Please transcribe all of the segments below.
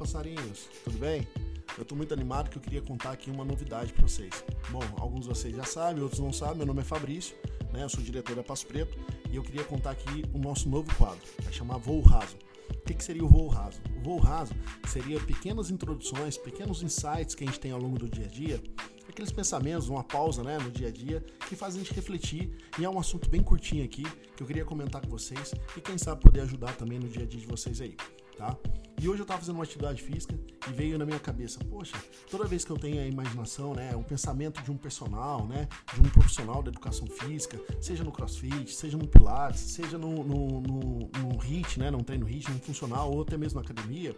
passarinhos, tudo bem? Eu estou muito animado que eu queria contar aqui uma novidade para vocês. Bom, alguns de vocês já sabem, outros não sabem. Meu nome é Fabrício, né? Eu sou diretor da Passo Preto e eu queria contar aqui o nosso novo quadro, vai chamar Voo Raso. O que, que seria o voo raso? O voo raso seria pequenas introduções, pequenos insights que a gente tem ao longo do dia a dia, aqueles pensamentos, uma pausa né, no dia a dia, que fazem a gente refletir. E é um assunto bem curtinho aqui que eu queria comentar com vocês e quem sabe poder ajudar também no dia a dia de vocês aí tá? E hoje eu estava fazendo uma atividade física e veio na minha cabeça, poxa, toda vez que eu tenho a imaginação, né, o pensamento de um personal, né, de um profissional da educação física, seja no crossfit, seja no pilates, seja no, no, no, no HIIT, né, num treino HIIT, num funcional ou até mesmo na academia,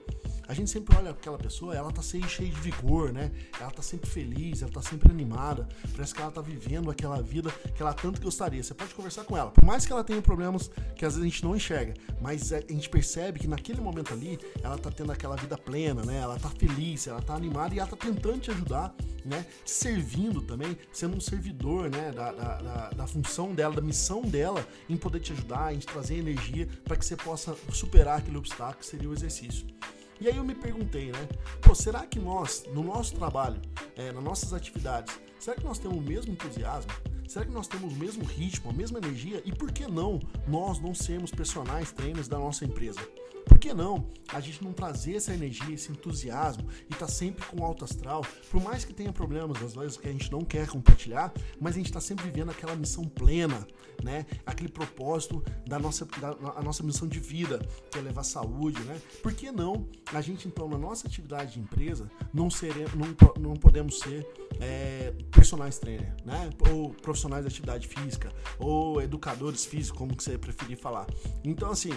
a gente sempre olha aquela pessoa, ela tá cheia de vigor, né, ela tá sempre feliz, ela tá sempre animada, parece que ela tá vivendo aquela vida que ela tanto gostaria. Você pode conversar com ela, por mais que ela tenha problemas que às vezes a gente não enxerga, mas é, a gente percebe que naquele momento ali, ela tá tendo aquela vida plena, né? Ela tá feliz, ela tá animada e ela tá tentando te ajudar, né? Servindo também, sendo um servidor, né? Da, da, da, da função dela, da missão dela em poder te ajudar, em te trazer energia para que você possa superar aquele obstáculo que seria o exercício. E aí eu me perguntei, né? Pô, será que nós, no nosso trabalho, é, nas nossas atividades, será que nós temos o mesmo entusiasmo? Será que nós temos o mesmo ritmo, a mesma energia? E por que não nós não sermos personagens trainers da nossa empresa? Por que não a gente não trazer essa energia, esse entusiasmo e tá sempre com alto astral? Por mais que tenha problemas às vezes que a gente não quer compartilhar, mas a gente está sempre vivendo aquela missão plena, né? Aquele propósito da nossa, da, a nossa missão de vida, que é levar saúde, né? Por que não a gente então na nossa atividade de empresa não seremos, não, não podemos ser é, personagens trainer, né? Ou profissionais de atividade física, ou educadores físicos, como que você preferir falar. Então assim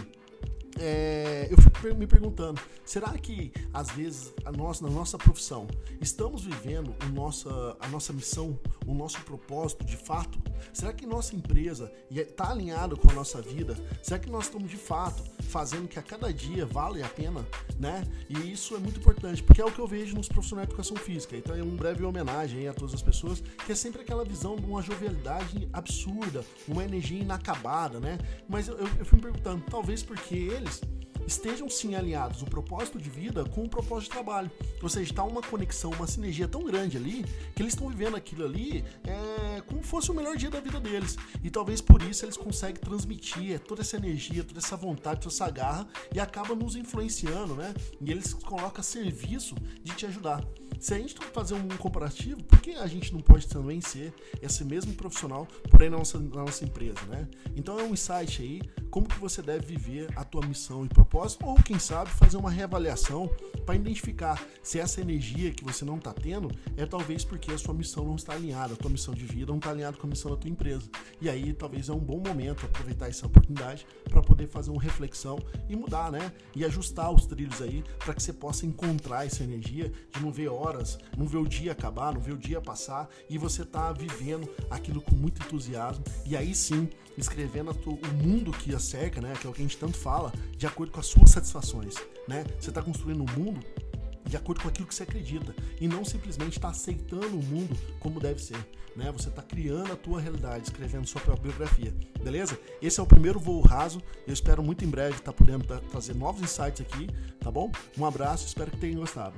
é, eu fico me perguntando, será que às vezes a nossa, na nossa profissão estamos vivendo o nossa, a nossa missão, o nosso propósito de fato? Será que nossa empresa está alinhada com a nossa vida? Será que nós estamos de fato fazendo que a cada dia vale a pena, né? E isso é muito importante, porque é o que eu vejo nos profissionais de educação física. Então é um breve homenagem a todas as pessoas, que é sempre aquela visão de uma jovialidade absurda, uma energia inacabada, né? Mas eu, eu, eu fui me perguntando, talvez porque eles estejam sim alinhados o propósito de vida com o propósito de trabalho. Ou seja, está uma conexão, uma sinergia tão grande ali que eles estão vivendo aquilo ali é, como fosse o melhor dia da vida deles. E talvez por isso eles conseguem transmitir toda essa energia, toda essa vontade, toda essa garra e acaba nos influenciando, né? E eles colocam serviço de te ajudar. Se a gente fazer um comparativo, por que a gente não pode também ser esse mesmo profissional, porém na nossa, na nossa empresa, né? Então é um insight aí, como que você deve viver a tua missão e propósito, ou quem sabe fazer uma reavaliação para identificar se essa energia que você não está tendo é talvez porque a sua missão não está alinhada, a tua missão de vida não está alinhada com a missão da tua empresa. E aí talvez é um bom momento aproveitar essa oportunidade para poder fazer uma reflexão e mudar, né? E ajustar os trilhos aí para que você possa encontrar essa energia de não ver horas, não ver o dia acabar, não ver o dia passar e você tá vivendo aquilo com muito entusiasmo e aí sim escrevendo o mundo que a cerca, né? Que é o que a gente tanto fala, de acordo com as suas satisfações, né? Você está construindo um mundo de acordo com aquilo que você acredita e não simplesmente está aceitando o mundo como deve ser, né? Você está criando a tua realidade, escrevendo sua própria biografia, beleza? Esse é o primeiro voo raso. Eu espero muito em breve estar tá podendo trazer novos insights aqui, tá bom? Um abraço, espero que tenham gostado.